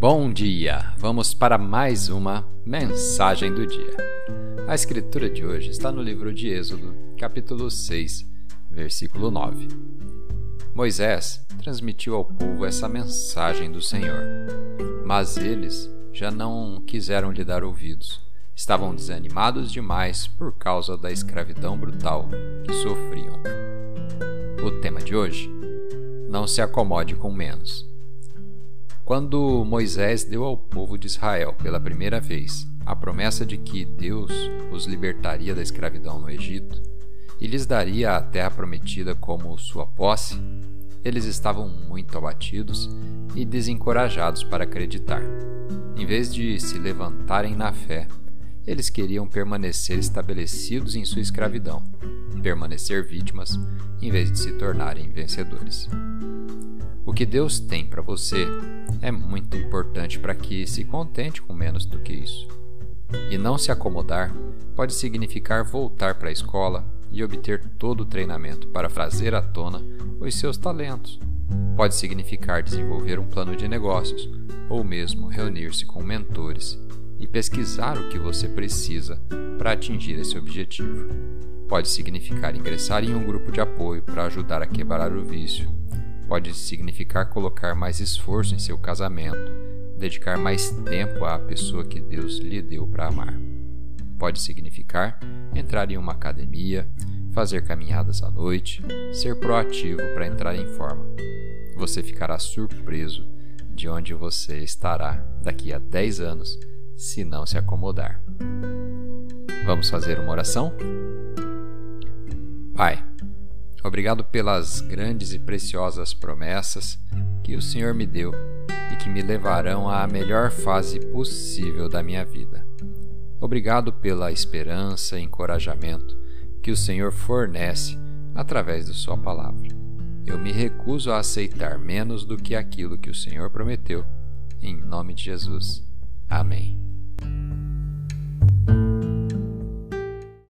Bom dia! Vamos para mais uma mensagem do dia. A escritura de hoje está no livro de Êxodo, capítulo 6, versículo 9. Moisés transmitiu ao povo essa mensagem do Senhor, mas eles já não quiseram lhe dar ouvidos. Estavam desanimados demais por causa da escravidão brutal que sofriam. O tema de hoje: Não se acomode com menos. Quando Moisés deu ao povo de Israel pela primeira vez a promessa de que Deus os libertaria da escravidão no Egito e lhes daria a terra prometida como sua posse, eles estavam muito abatidos e desencorajados para acreditar. Em vez de se levantarem na fé, eles queriam permanecer estabelecidos em sua escravidão, permanecer vítimas em vez de se tornarem vencedores. O que Deus tem para você é muito importante para que se contente com menos do que isso. E não se acomodar pode significar voltar para a escola e obter todo o treinamento para trazer à tona os seus talentos. Pode significar desenvolver um plano de negócios ou mesmo reunir-se com mentores e pesquisar o que você precisa para atingir esse objetivo. Pode significar ingressar em um grupo de apoio para ajudar a quebrar o vício pode significar colocar mais esforço em seu casamento, dedicar mais tempo à pessoa que Deus lhe deu para amar. Pode significar entrar em uma academia, fazer caminhadas à noite, ser proativo para entrar em forma. Você ficará surpreso de onde você estará daqui a 10 anos se não se acomodar. Vamos fazer uma oração? Pai, Obrigado pelas grandes e preciosas promessas que o Senhor me deu e que me levarão à melhor fase possível da minha vida. Obrigado pela esperança e encorajamento que o Senhor fornece através de Sua palavra. Eu me recuso a aceitar menos do que aquilo que o Senhor prometeu. Em nome de Jesus. Amém.